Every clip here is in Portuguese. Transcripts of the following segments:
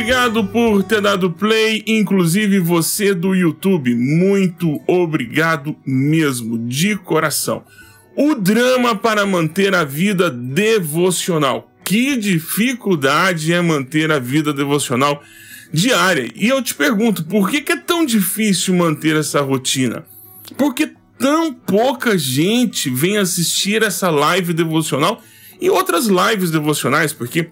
obrigado por ter dado play, inclusive você do YouTube. Muito obrigado mesmo, de coração. O drama para manter a vida devocional. Que dificuldade é manter a vida devocional diária. E eu te pergunto, por que, é tão difícil manter essa rotina? Por que tão pouca gente vem assistir essa live devocional e outras lives devocionais? Porque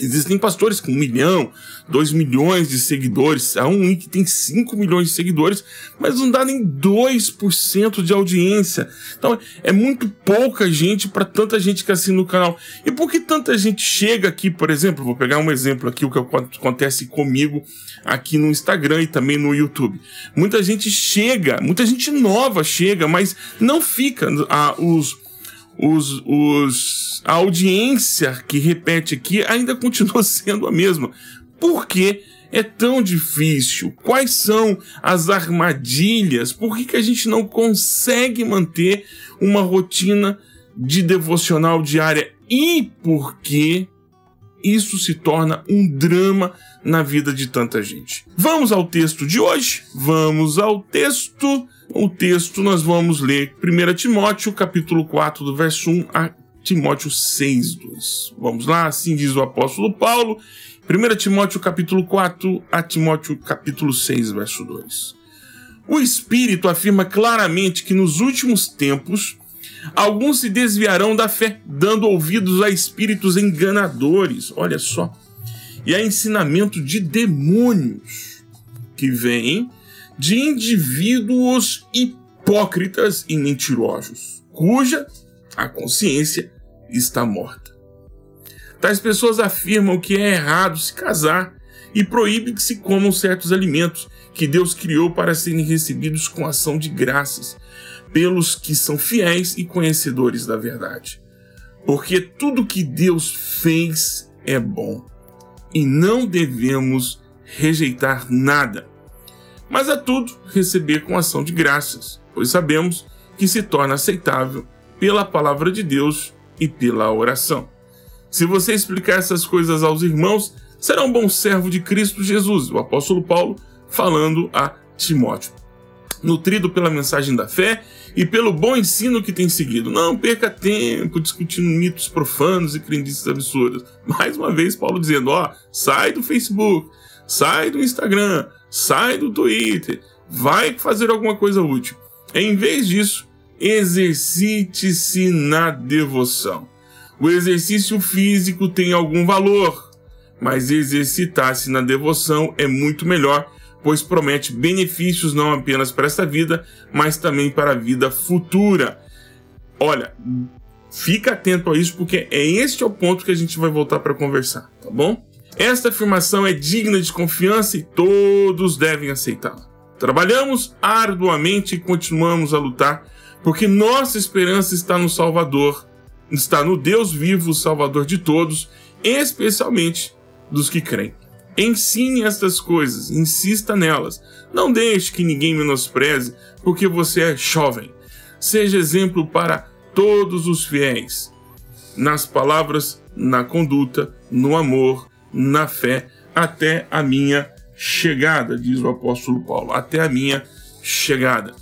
Existem pastores com um milhão, dois milhões de seguidores. Há um que tem cinco milhões de seguidores, mas não dá nem 2% de audiência. Então é muito pouca gente para tanta gente que assina o canal. E por que tanta gente chega aqui, por exemplo? Vou pegar um exemplo aqui, o que acontece comigo aqui no Instagram e também no YouTube. Muita gente chega, muita gente nova chega, mas não fica. Ah, os os, os, a audiência que repete aqui ainda continua sendo a mesma. Por que é tão difícil? Quais são as armadilhas? Por que, que a gente não consegue manter uma rotina de devocional diária? E por que isso se torna um drama na vida de tanta gente? Vamos ao texto de hoje? Vamos ao texto o texto nós vamos ler 1 Timóteo, capítulo 4, do verso 1 a Timóteo 6, 2. Vamos lá, assim diz o apóstolo Paulo, 1 Timóteo, capítulo 4 a Timóteo, capítulo 6, verso 2. O Espírito afirma claramente que nos últimos tempos alguns se desviarão da fé, dando ouvidos a espíritos enganadores, olha só, e a ensinamento de demônios que vêm de indivíduos hipócritas e mentirosos, cuja a consciência está morta. Tais pessoas afirmam que é errado se casar e proíbem que se comam certos alimentos que Deus criou para serem recebidos com ação de graças pelos que são fiéis e conhecedores da verdade. Porque tudo que Deus fez é bom e não devemos rejeitar nada mas a tudo receber com ação de graças, pois sabemos que se torna aceitável pela palavra de Deus e pela oração. Se você explicar essas coisas aos irmãos, será um bom servo de Cristo Jesus, o apóstolo Paulo falando a Timóteo. Nutrido pela mensagem da fé e pelo bom ensino que tem seguido. Não perca tempo discutindo mitos profanos e crendices absurdas. Mais uma vez, Paulo dizendo: ó, sai do Facebook, sai do Instagram, sai do Twitter, vai fazer alguma coisa útil. Em vez disso, exercite-se na devoção. O exercício físico tem algum valor, mas exercitar-se na devoção é muito melhor, pois promete benefícios não apenas para esta vida, mas também para a vida futura. Olha, fica atento a isso, porque é este o ponto que a gente vai voltar para conversar, tá bom? Esta afirmação é digna de confiança e todos devem aceitá-la. Trabalhamos arduamente e continuamos a lutar, porque nossa esperança está no Salvador, está no Deus vivo, Salvador de todos, especialmente dos que creem. Ensine estas coisas, insista nelas. Não deixe que ninguém menospreze, porque você é jovem. Seja exemplo para todos os fiéis, nas palavras, na conduta, no amor, na fé até a minha chegada, diz o apóstolo Paulo, até a minha chegada.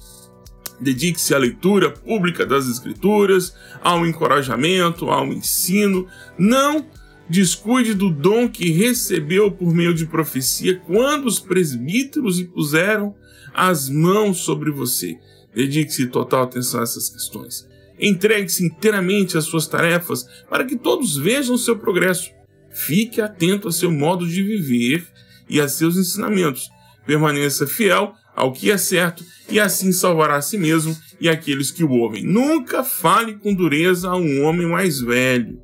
Dedique-se à leitura pública das Escrituras, ao encorajamento, ao ensino. Não descuide do dom que recebeu por meio de profecia quando os presbíteros impuseram as mãos sobre você. Dedique-se total atenção a essas questões. Entregue-se inteiramente às suas tarefas para que todos vejam seu progresso. Fique atento a seu modo de viver e a seus ensinamentos. Permaneça fiel ao que é certo e assim salvará a si mesmo e aqueles que o ouvem. Nunca fale com dureza a um homem mais velho.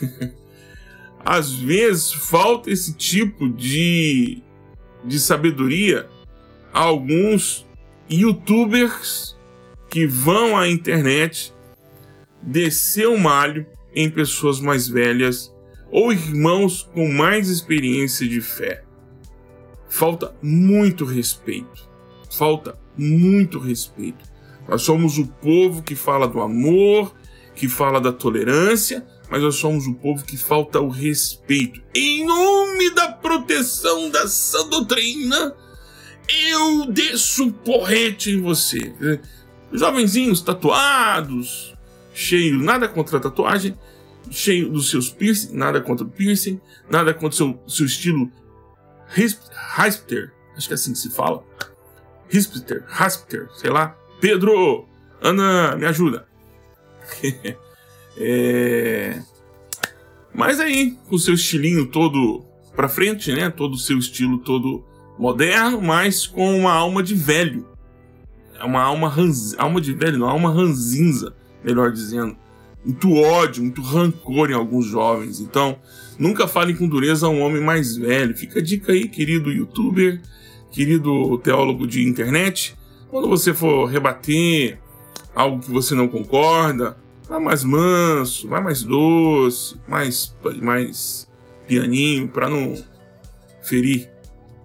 Às vezes falta esse tipo de, de sabedoria a alguns youtubers que vão à internet descer o malho em pessoas mais velhas ou irmãos com mais experiência de fé. Falta muito respeito. Falta muito respeito. Nós somos o povo que fala do amor, que fala da tolerância, mas nós somos um povo que falta o respeito. Em nome da proteção dessa doutrina, eu desço porrete em você. Jovenzinhos tatuados, cheio, nada contra a tatuagem, cheio dos seus piercing, nada contra o piercing, nada contra o seu, seu estilo hipster, acho que é assim que se fala. Hipster, hipster, sei lá. Pedro, Ana, me ajuda. é... Mas aí, com o seu estilinho todo pra frente, né? Todo o seu estilo todo moderno, mas com uma alma de velho. É uma alma, ranz... alma de velho, não, alma ranzinza, melhor dizendo. Muito ódio, muito rancor em alguns jovens. Então, nunca falem com dureza a um homem mais velho. Fica a dica aí, querido youtuber, querido teólogo de internet. Quando você for rebater algo que você não concorda, vá mais manso, vá mais doce, mais, mais pianinho, para não ferir,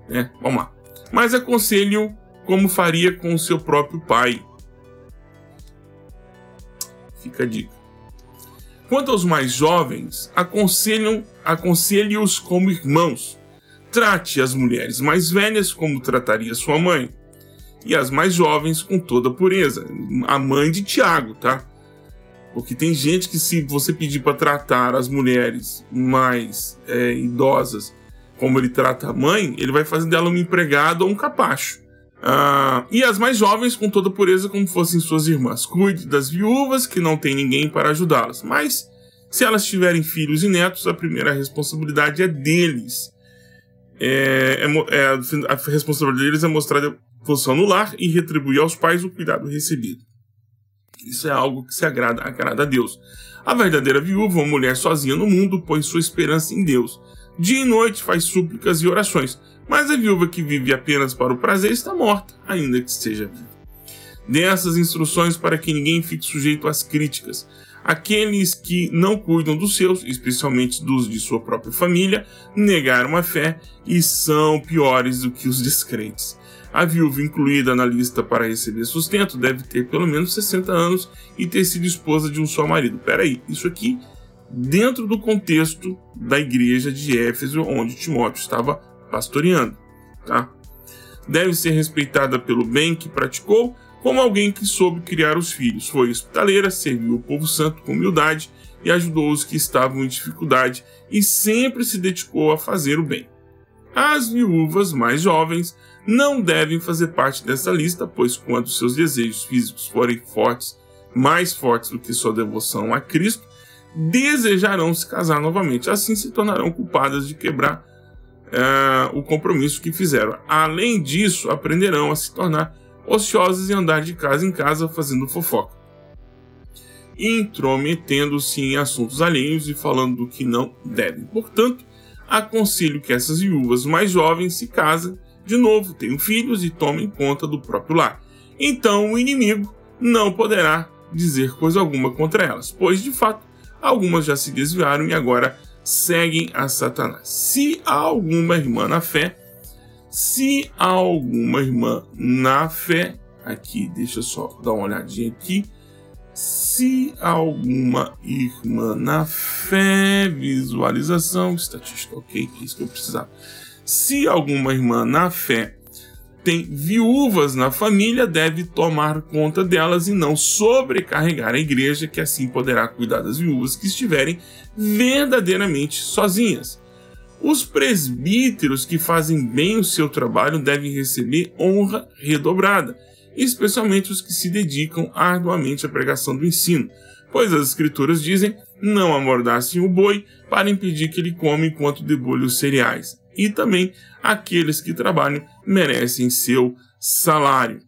né? Vamos lá. Mas aconselho como faria com o seu próprio pai. Fica a dica. Quanto aos mais jovens, aconselhe-os como irmãos. Trate as mulheres mais velhas como trataria sua mãe e as mais jovens com toda pureza. A mãe de Tiago, tá? Porque tem gente que, se você pedir para tratar as mulheres mais é, idosas como ele trata a mãe, ele vai fazer dela uma empregada ou um capacho. Ah, e as mais jovens com toda pureza, como fossem suas irmãs. Cuide das viúvas que não tem ninguém para ajudá-las. Mas, se elas tiverem filhos e netos, a primeira responsabilidade é deles. É, é, é, a responsabilidade deles é mostrar função no lar e retribuir aos pais o cuidado recebido. Isso é algo que se agrada, agrada a Deus. A verdadeira viúva, uma mulher sozinha no mundo, põe sua esperança em Deus. Dia e noite faz súplicas e orações, mas a viúva que vive apenas para o prazer está morta, ainda que esteja viva. Dê essas instruções para que ninguém fique sujeito às críticas. Aqueles que não cuidam dos seus, especialmente dos de sua própria família, negaram a fé e são piores do que os descrentes. A viúva incluída na lista para receber sustento deve ter pelo menos 60 anos e ter sido esposa de um só marido. Peraí, isso aqui dentro do contexto da igreja de Éfeso, onde Timóteo estava pastoreando. Tá? Deve ser respeitada pelo bem que praticou, como alguém que soube criar os filhos. Foi hospitaleira, serviu o povo santo com humildade e ajudou os que estavam em dificuldade e sempre se dedicou a fazer o bem. As viúvas mais jovens não devem fazer parte dessa lista, pois quando seus desejos físicos forem fortes, mais fortes do que sua devoção a Cristo, desejarão se casar novamente. Assim se tornarão culpadas de quebrar uh, o compromisso que fizeram. Além disso, aprenderão a se tornar ociosas e andar de casa em casa fazendo fofoca, intrometendo-se em assuntos alheios e falando do que não devem. Portanto, aconselho que essas viúvas mais jovens se casem de novo, tenham filhos e tomem conta do próprio lar. Então o inimigo não poderá dizer coisa alguma contra elas, pois de fato algumas já se desviaram e agora seguem a Satanás. Se há alguma irmã na fé, se há alguma irmã na fé, aqui, deixa eu só dar uma olhadinha aqui. Se há alguma irmã na fé, visualização, estatística, ok, é isso que eu precisava. Se alguma irmã na fé tem viúvas na família, deve tomar conta delas e não sobrecarregar a igreja, que assim poderá cuidar das viúvas que estiverem verdadeiramente sozinhas. Os presbíteros que fazem bem o seu trabalho devem receber honra redobrada, especialmente os que se dedicam arduamente à pregação do ensino, pois as escrituras dizem: não amordassem o boi para impedir que ele coma enquanto debulha os cereais e também aqueles que trabalham merecem seu salário.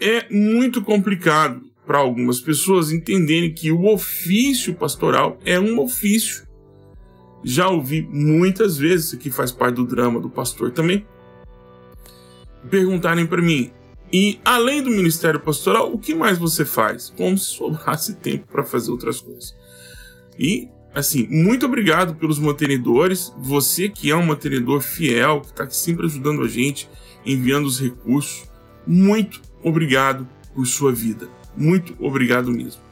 É muito complicado para algumas pessoas entenderem que o ofício pastoral é um ofício. Já ouvi muitas vezes, isso aqui faz parte do drama do pastor também, perguntarem para mim: e além do ministério pastoral, o que mais você faz? Como se sobrasse tempo para fazer outras coisas. E assim, muito obrigado pelos mantenedores. Você que é um mantenedor fiel, que está sempre ajudando a gente, enviando os recursos. Muito obrigado por sua vida. Muito obrigado mesmo.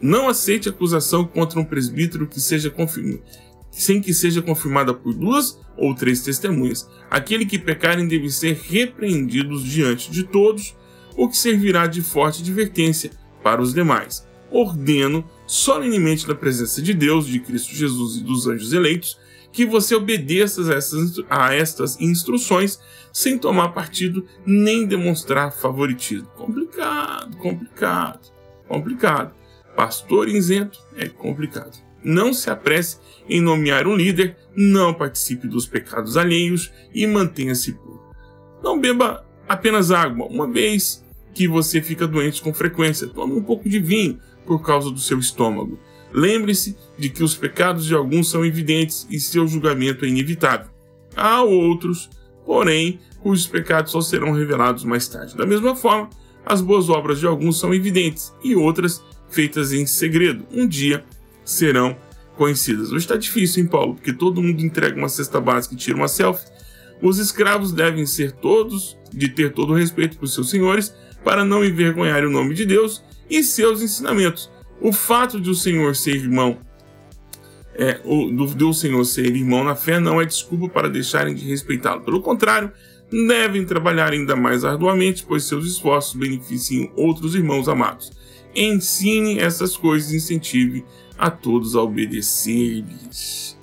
Não aceite acusação contra um presbítero que seja confirmado, sem que seja confirmada por duas ou três testemunhas. Aquele que pecarem deve ser repreendidos diante de todos, o que servirá de forte advertência para os demais. Ordeno, solenemente na presença de Deus, de Cristo Jesus e dos anjos eleitos, que você obedeça a estas instruções sem tomar partido nem demonstrar favoritismo. Complicado, complicado, complicado. Pastor isento é complicado. Não se apresse em nomear um líder, não participe dos pecados alheios e mantenha-se puro. Não beba apenas água, uma vez que você fica doente com frequência. Tome um pouco de vinho por causa do seu estômago. Lembre-se de que os pecados de alguns são evidentes e seu julgamento é inevitável. Há outros, porém, cujos pecados só serão revelados mais tarde. Da mesma forma, as boas obras de alguns são evidentes e outras, feitas em segredo, um dia serão conhecidas. Hoje está difícil, hein, Paulo? Porque todo mundo entrega uma cesta básica e tira uma selfie. Os escravos devem ser todos, de ter todo o respeito por seus senhores, para não envergonhar o nome de Deus e seus ensinamentos. O fato de o Senhor ser irmão, é, o, do, do Senhor ser irmão na fé não é desculpa para deixarem de respeitá-lo. Pelo contrário, devem trabalhar ainda mais arduamente, pois seus esforços beneficiam outros irmãos amados. Ensine essas coisas e incentive a todos a obedecer-lhes.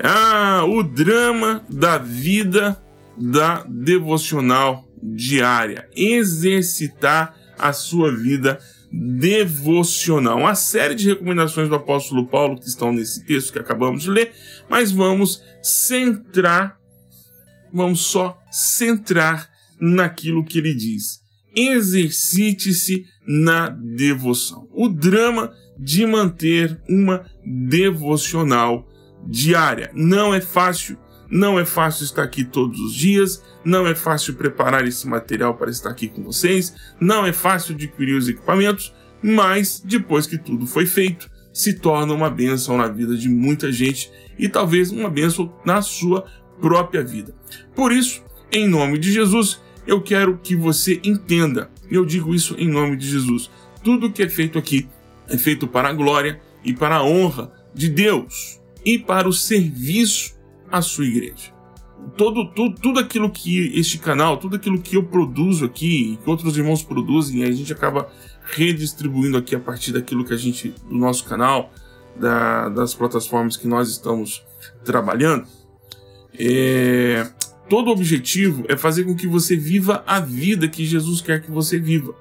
Ah, o drama da vida da devocional diária. Exercitar a sua vida devocional. Uma série de recomendações do apóstolo Paulo que estão nesse texto que acabamos de ler, mas vamos centrar, vamos só centrar naquilo que ele diz. Exercite-se na devoção. O drama de manter uma devocional diária. Não é fácil, não é fácil estar aqui todos os dias, não é fácil preparar esse material para estar aqui com vocês, não é fácil adquirir os equipamentos, mas depois que tudo foi feito, se torna uma bênção na vida de muita gente e talvez uma bênção na sua própria vida. Por isso, em nome de Jesus, eu quero que você entenda, eu digo isso em nome de Jesus, tudo que é feito aqui é feito para a glória e para a honra de Deus e para o serviço à sua igreja. Todo, tudo, tudo aquilo que este canal, tudo aquilo que eu produzo aqui, que outros irmãos produzem, a gente acaba redistribuindo aqui a partir daquilo que a gente, do nosso canal, da, das plataformas que nós estamos trabalhando. É, todo o objetivo é fazer com que você viva a vida que Jesus quer que você viva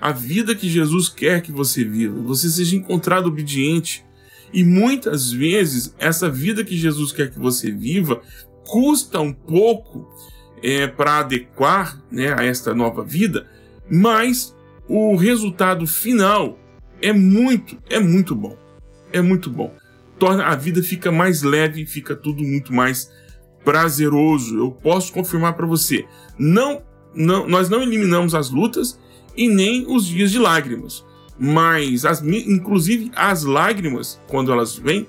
a vida que Jesus quer que você viva, você seja encontrado obediente. E muitas vezes, essa vida que Jesus quer que você viva custa um pouco é, para adequar né, a esta nova vida, mas o resultado final é muito, é muito bom. É muito bom. Torna a vida fica mais leve, fica tudo muito mais prazeroso. Eu posso confirmar para você. Não, não, nós não eliminamos as lutas e nem os dias de lágrimas. Mas, as, inclusive, as lágrimas, quando elas vêm,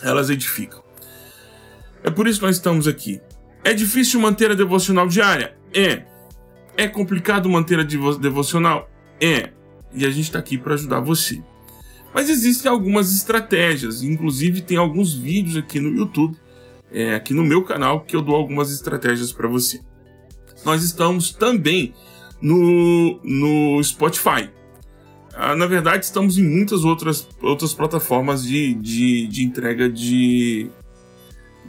elas edificam. É por isso que nós estamos aqui. É difícil manter a devocional diária? É. É complicado manter a devocional? É. E a gente está aqui para ajudar você. Mas existem algumas estratégias, inclusive tem alguns vídeos aqui no YouTube, é, aqui no meu canal, que eu dou algumas estratégias para você. Nós estamos também no, no Spotify. Ah, na verdade, estamos em muitas outras, outras plataformas de, de, de entrega de,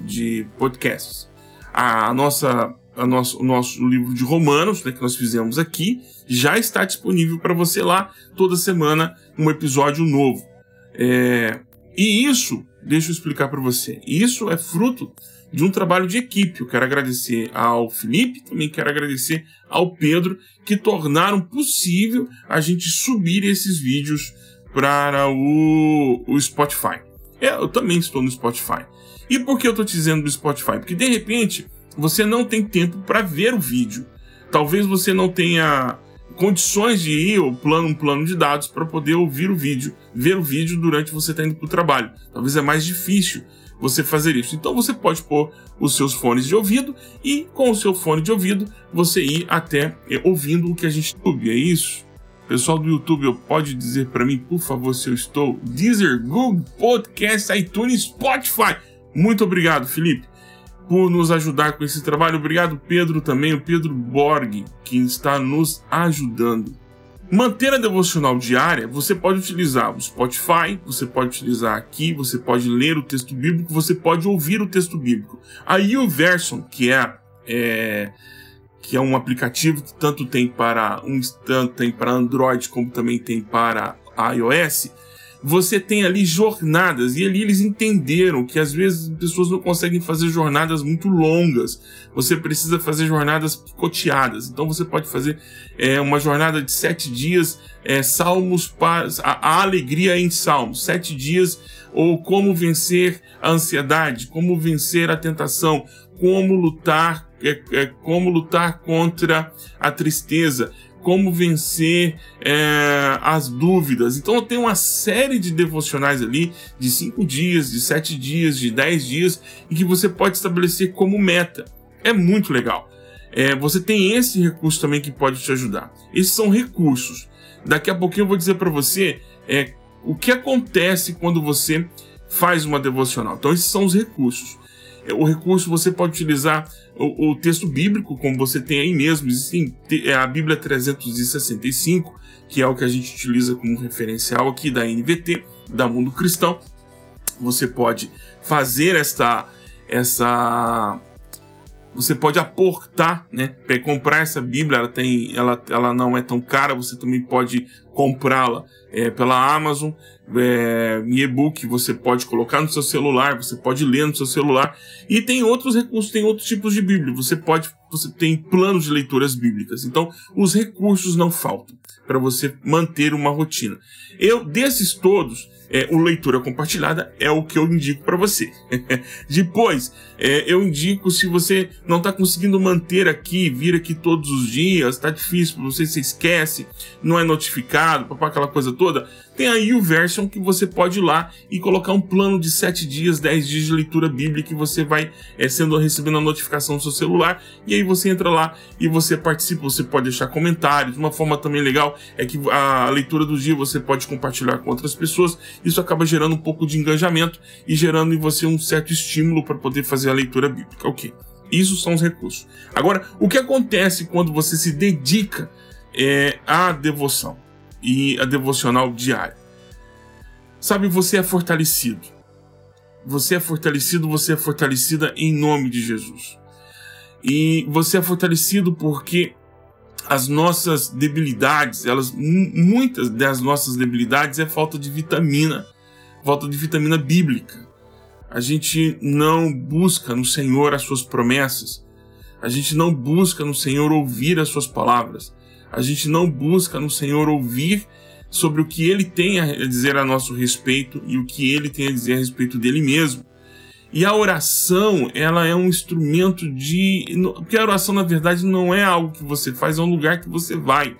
de podcasts. A nossa, a nosso, o nosso livro de Romanos, né, que nós fizemos aqui, já está disponível para você lá toda semana um episódio novo. É, e isso, deixa eu explicar para você, isso é fruto de um trabalho de equipe. Eu quero agradecer ao Felipe, também quero agradecer ao Pedro, que tornaram possível a gente subir esses vídeos para o, o Spotify. É, eu também estou no Spotify. E por que eu estou te dizendo do Spotify? Porque de repente você não tem tempo para ver o vídeo. Talvez você não tenha condições de ir ou plano um plano de dados para poder ouvir o vídeo, ver o vídeo durante você estar tá indo para o trabalho. Talvez é mais difícil você fazer isso. Então você pode pôr os seus fones de ouvido e com o seu fone de ouvido você ir até é, ouvindo o que a gente YouTube. É isso? Pessoal do YouTube, pode dizer para mim, por favor, se eu estou? Deezer, Google Podcast, iTunes, Spotify. Muito obrigado, Felipe, por nos ajudar com esse trabalho. Obrigado, Pedro, também, o Pedro Borg, que está nos ajudando. Manter a devocional diária, você pode utilizar o Spotify, você pode utilizar aqui, você pode ler o texto bíblico, você pode ouvir o texto bíblico. A YouVersion, que é, é que é um aplicativo que tanto tem para um tanto tem para Android como também tem para iOS, você tem ali jornadas, e ali eles entenderam que às vezes pessoas não conseguem fazer jornadas muito longas. Você precisa fazer jornadas picoteadas. Então você pode fazer é, uma jornada de sete dias, é, salmos para a, a alegria em salmos, sete dias, ou como vencer a ansiedade, como vencer a tentação, como lutar, é, é, como lutar contra a tristeza como vencer é, as dúvidas. Então tem uma série de devocionais ali de cinco dias, de sete dias, de dez dias, e que você pode estabelecer como meta. É muito legal. É, você tem esse recurso também que pode te ajudar. Esses são recursos. Daqui a pouquinho eu vou dizer para você é, o que acontece quando você faz uma devocional. Então esses são os recursos. É, o recurso você pode utilizar o, o, texto bíblico, como você tem aí mesmo. Existem é a Bíblia 365, que é o que a gente utiliza como referencial aqui da NVT, da Mundo Cristão. Você pode fazer esta essa você pode aportar, né? Para comprar essa Bíblia, ela tem, ela, ela não é tão cara. Você também pode comprá-la é, pela Amazon, é, e-book. Você pode colocar no seu celular, você pode ler no seu celular. E tem outros recursos, tem outros tipos de Bíblia. Você pode, você tem planos de leituras bíblicas. Então, os recursos não faltam para você manter uma rotina. Eu desses todos é, o leitura compartilhada é o que eu indico para você. Depois, é, eu indico se você não está conseguindo manter aqui, vir aqui todos os dias, está difícil para você, você esquece, não é notificado, papá, aquela coisa toda. Tem aí o version que você pode ir lá e colocar um plano de 7 dias, 10 dias de leitura bíblica que você vai é, sendo recebendo a notificação no seu celular e aí você entra lá e você participa, você pode deixar comentários. Uma forma também legal é que a leitura do dia você pode compartilhar com outras pessoas. Isso acaba gerando um pouco de engajamento e gerando em você um certo estímulo para poder fazer a leitura bíblica. Ok. Isso são os recursos. Agora, o que acontece quando você se dedica é, à devoção? e a devocional diária. Sabe, você é fortalecido. Você é fortalecido, você é fortalecida em nome de Jesus. E você é fortalecido porque as nossas debilidades, elas muitas das nossas debilidades é falta de vitamina, falta de vitamina bíblica. A gente não busca no Senhor as suas promessas. A gente não busca no Senhor ouvir as suas palavras a gente não busca no Senhor ouvir sobre o que ele tem a dizer a nosso respeito e o que ele tem a dizer a respeito dele mesmo. E a oração, ela é um instrumento de. Porque a oração, na verdade, não é algo que você faz, é um lugar que você vai.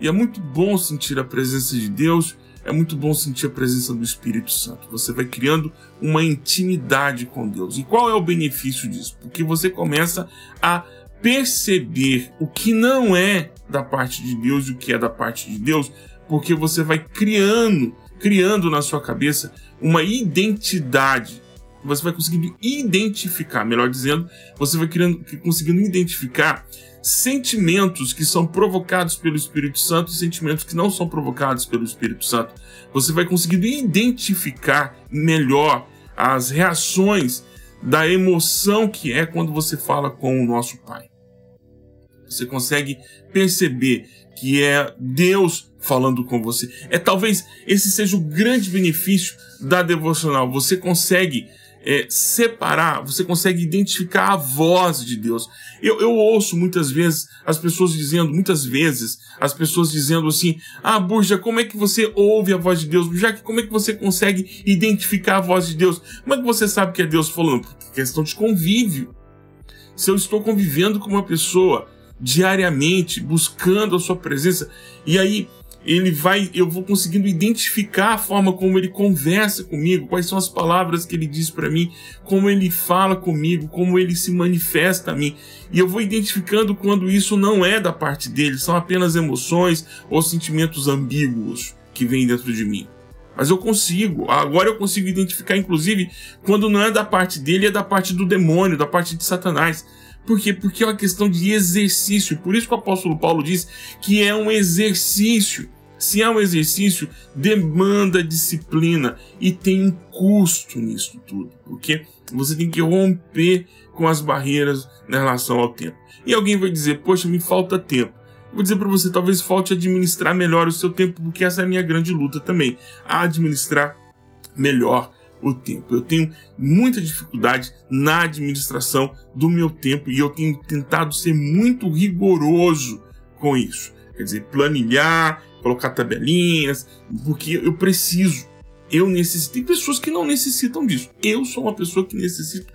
E é muito bom sentir a presença de Deus, é muito bom sentir a presença do Espírito Santo. Você vai criando uma intimidade com Deus. E qual é o benefício disso? Porque você começa a perceber o que não é da parte de Deus e o que é da parte de Deus, porque você vai criando, criando na sua cabeça uma identidade. Você vai conseguindo identificar, melhor dizendo, você vai criando, conseguindo identificar sentimentos que são provocados pelo Espírito Santo e sentimentos que não são provocados pelo Espírito Santo. Você vai conseguindo identificar melhor as reações da emoção que é quando você fala com o nosso Pai. Você consegue perceber que é Deus falando com você. É talvez esse seja o grande benefício da devocional. Você consegue é, separar, você consegue identificar a voz de Deus. Eu, eu ouço muitas vezes as pessoas dizendo, muitas vezes, as pessoas dizendo assim: Ah, Burja, como é que você ouve a voz de Deus? Já que como é que você consegue identificar a voz de Deus? Como é que você sabe que é Deus falando? Porque é questão de convívio. Se eu estou convivendo com uma pessoa diariamente, buscando a sua presença. E aí ele vai, eu vou conseguindo identificar a forma como ele conversa comigo, quais são as palavras que ele diz para mim, como ele fala comigo, como ele se manifesta a mim. E eu vou identificando quando isso não é da parte dele, são apenas emoções ou sentimentos ambíguos que vêm dentro de mim. Mas eu consigo, agora eu consigo identificar, inclusive, quando não é da parte dele, é da parte do demônio, da parte de Satanás. Por quê? Porque é uma questão de exercício. Por isso que o apóstolo Paulo diz que é um exercício. Se é um exercício, demanda disciplina e tem um custo nisso tudo, porque você tem que romper com as barreiras na relação ao tempo. E alguém vai dizer: Poxa, me falta tempo. Vou dizer para você, talvez falte administrar melhor o seu tempo, porque essa é a minha grande luta também, administrar melhor o tempo. Eu tenho muita dificuldade na administração do meu tempo e eu tenho tentado ser muito rigoroso com isso. Quer dizer, planilhar, colocar tabelinhas, porque eu preciso. Eu necessito. Tem pessoas que não necessitam disso. Eu sou uma pessoa que necessito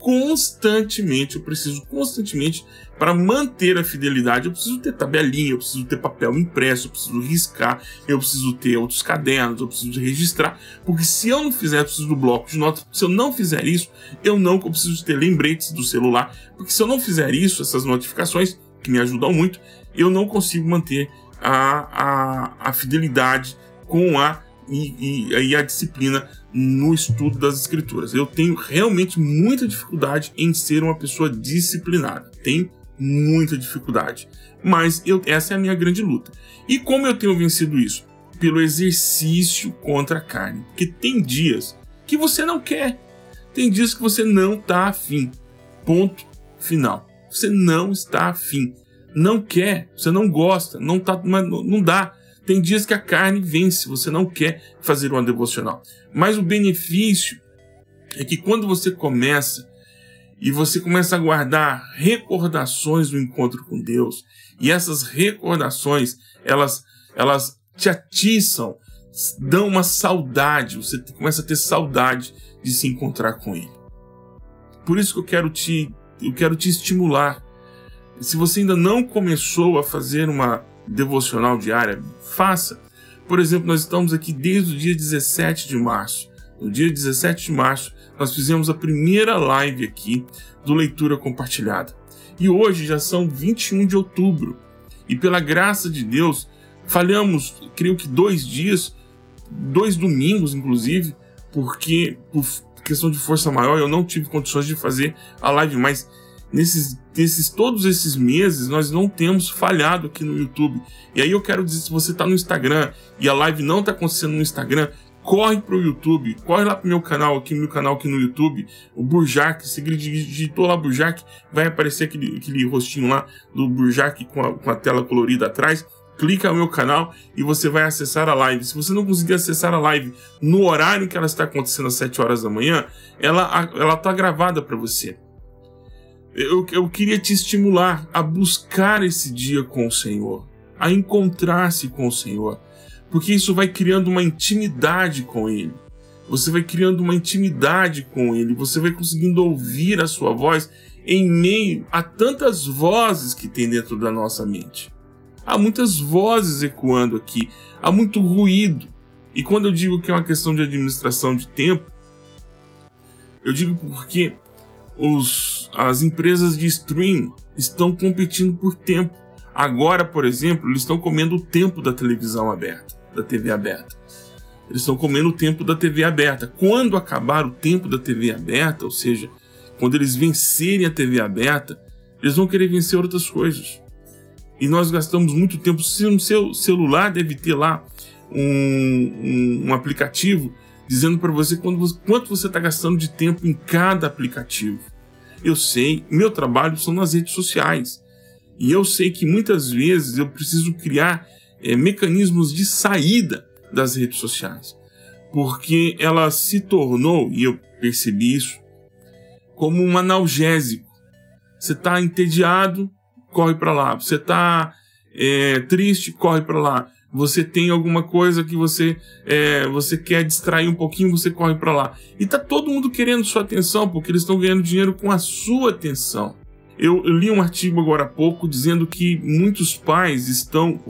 constantemente, eu preciso constantemente para manter a fidelidade, eu preciso ter tabelinha, eu preciso ter papel impresso, eu preciso riscar, eu preciso ter outros cadernos, eu preciso registrar, porque se eu não fizer, eu preciso do bloco de notas, se eu não fizer isso, eu não eu preciso ter lembretes do celular, porque se eu não fizer isso, essas notificações que me ajudam muito, eu não consigo manter a, a, a fidelidade com a e, e, e, a disciplina no estudo das escrituras. Eu tenho realmente muita dificuldade em ser uma pessoa disciplinada. Tenho muita dificuldade. Mas eu, essa é a minha grande luta. E como eu tenho vencido isso? Pelo exercício contra a carne. Porque tem dias que você não quer. Tem dias que você não está afim. Ponto final. Você não está afim não quer, você não gosta, não, tá, não dá. Tem dias que a carne vence, você não quer fazer uma devocional. Mas o benefício é que quando você começa e você começa a guardar recordações do encontro com Deus, e essas recordações, elas, elas te atiçam, dão uma saudade, você começa a ter saudade de se encontrar com Ele. Por isso que eu quero te, eu quero te estimular se você ainda não começou a fazer uma devocional diária, faça. Por exemplo, nós estamos aqui desde o dia 17 de março. No dia 17 de março, nós fizemos a primeira live aqui do Leitura Compartilhada. E hoje já são 21 de outubro. E pela graça de Deus, falhamos, creio que dois dias, dois domingos, inclusive, porque por questão de força maior eu não tive condições de fazer a live, mas nesses, nesses todos esses meses nós não temos falhado aqui no YouTube. E aí eu quero dizer, se você está no Instagram e a live não está acontecendo no Instagram, corre para o YouTube, corre lá para o meu canal aqui, meu canal aqui no YouTube, o Burjac, se digitou lá Burjac, vai aparecer aquele, aquele rostinho lá do Burjac com a, com a tela colorida atrás. Clica no meu canal e você vai acessar a live. Se você não conseguir acessar a live no horário que ela está acontecendo às 7 horas da manhã, ela ela tá gravada para você eu, eu queria te estimular a buscar esse dia com o Senhor, a encontrar-se com o Senhor, porque isso vai criando uma intimidade com Ele. Você vai criando uma intimidade com Ele, você vai conseguindo ouvir a Sua voz em meio a tantas vozes que tem dentro da nossa mente. Há muitas vozes ecoando aqui, há muito ruído. E quando eu digo que é uma questão de administração de tempo, eu digo porque os, as empresas de stream estão competindo por tempo. Agora, por exemplo, eles estão comendo o tempo da televisão aberta, da TV aberta. Eles estão comendo o tempo da TV aberta. Quando acabar o tempo da TV aberta, ou seja, quando eles vencerem a TV aberta, eles vão querer vencer outras coisas. E nós gastamos muito tempo. Se no seu celular deve ter lá um, um, um aplicativo dizendo para você, você quanto você está gastando de tempo em cada aplicativo. Eu sei, meu trabalho são nas redes sociais. E eu sei que muitas vezes eu preciso criar é, mecanismos de saída das redes sociais. Porque ela se tornou, e eu percebi isso, como um analgésico. Você está entediado, corre para lá. Você está é, triste, corre para lá você tem alguma coisa que você é, você quer distrair um pouquinho, você corre para lá. E tá todo mundo querendo sua atenção, porque eles estão ganhando dinheiro com a sua atenção. Eu, eu, li um artigo agora há pouco dizendo que muitos pais estão,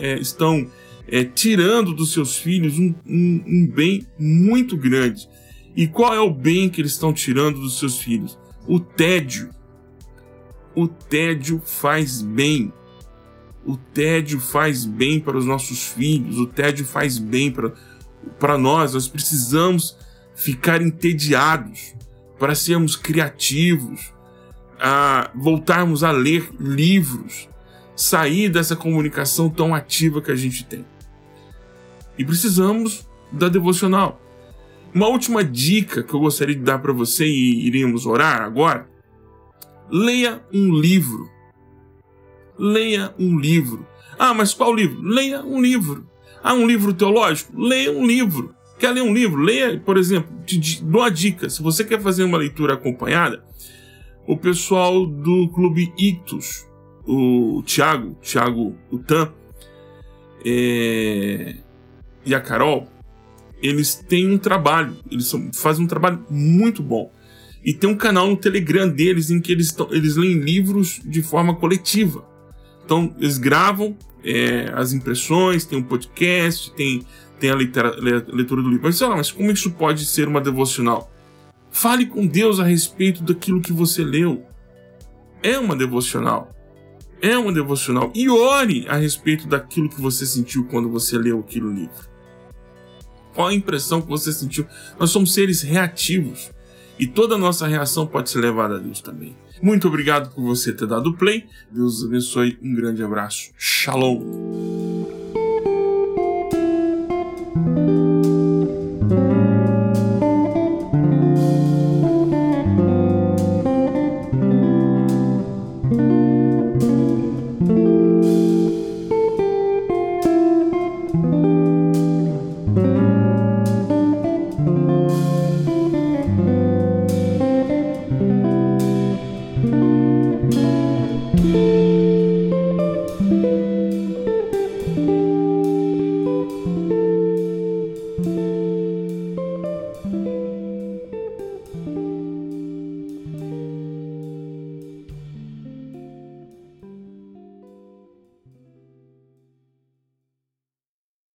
é, estão é, tirando dos seus filhos um, um, um bem muito grande. E qual é o bem que eles estão tirando dos seus filhos? O tédio. O tédio faz bem. O tédio faz bem para os nossos filhos, o tédio faz bem para nós. Nós precisamos ficar entediados para sermos criativos, a voltarmos a ler livros, sair dessa comunicação tão ativa que a gente tem. E precisamos da devocional. Uma última dica que eu gostaria de dar para você e iríamos orar agora: leia um livro. Leia um livro. Ah, mas qual livro? Leia um livro. Ah, um livro teológico? Leia um livro. Quer ler um livro? Leia, por exemplo, te dou a dica. Se você quer fazer uma leitura acompanhada, o pessoal do Clube Ictus, o Thiago, Thiago Utan, é, e a Carol, eles têm um trabalho, eles são, fazem um trabalho muito bom. E tem um canal no Telegram deles em que eles, tão, eles leem livros de forma coletiva. Então, eles gravam é, as impressões, tem um podcast, tem, tem a leitura, do livro. Mas, lá, mas como isso pode ser uma devocional? Fale com Deus a respeito daquilo que você leu. É uma devocional. É uma devocional. E ore a respeito daquilo que você sentiu quando você leu aquele livro. Qual a impressão que você sentiu? Nós somos seres reativos e toda a nossa reação pode ser levada a Deus também. Muito obrigado por você ter dado play. Deus abençoe. Um grande abraço. Shalom.